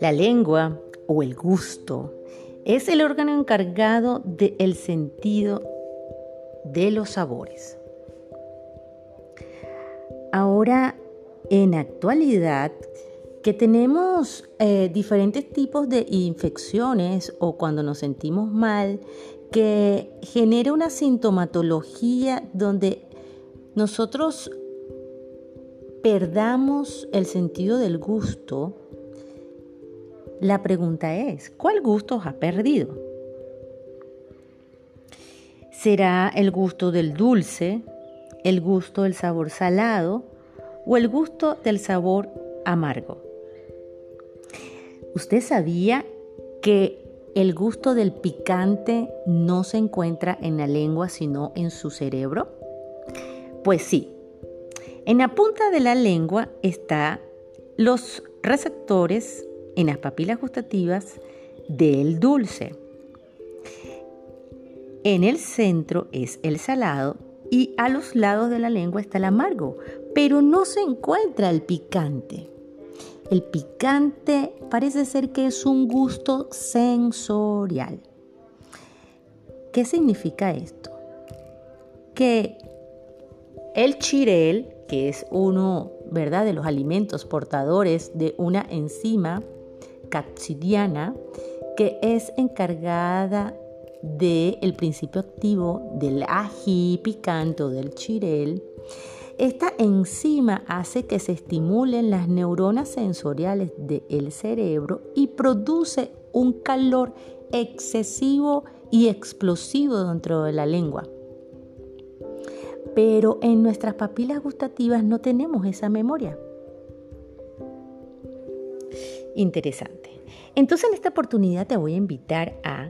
La lengua o el gusto es el órgano encargado del sentido de los sabores. Ahora, en actualidad, que tenemos eh, diferentes tipos de infecciones o cuando nos sentimos mal, que genera una sintomatología donde nosotros perdamos el sentido del gusto, la pregunta es, ¿cuál gusto ha perdido? ¿Será el gusto del dulce, el gusto del sabor salado o el gusto del sabor amargo? ¿Usted sabía que el gusto del picante no se encuentra en la lengua sino en su cerebro? Pues sí. En la punta de la lengua están los receptores en las papilas gustativas del dulce. En el centro es el salado y a los lados de la lengua está el amargo, pero no se encuentra el picante. El picante parece ser que es un gusto sensorial. ¿Qué significa esto? Que el chirel, que es uno, ¿verdad?, de los alimentos portadores de una enzima capsidiana que es encargada del principio activo del ají picante o del chirel. Esta enzima hace que se estimulen las neuronas sensoriales del cerebro y produce un calor excesivo y explosivo dentro de la lengua. Pero en nuestras papilas gustativas no tenemos esa memoria interesante. Entonces en esta oportunidad te voy a invitar a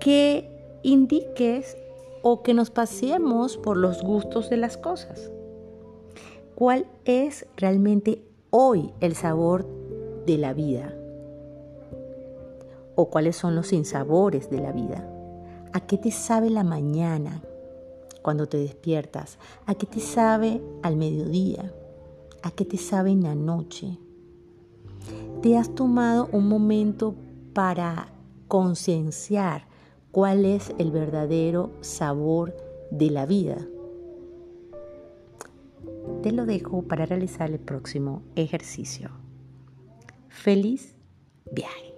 que indiques o que nos paseemos por los gustos de las cosas. ¿Cuál es realmente hoy el sabor de la vida? ¿O cuáles son los sinsabores de la vida? ¿A qué te sabe la mañana cuando te despiertas? ¿A qué te sabe al mediodía? ¿A qué te sabe en la noche? ¿Te has tomado un momento para concienciar cuál es el verdadero sabor de la vida? Te lo dejo para realizar el próximo ejercicio. Feliz viaje.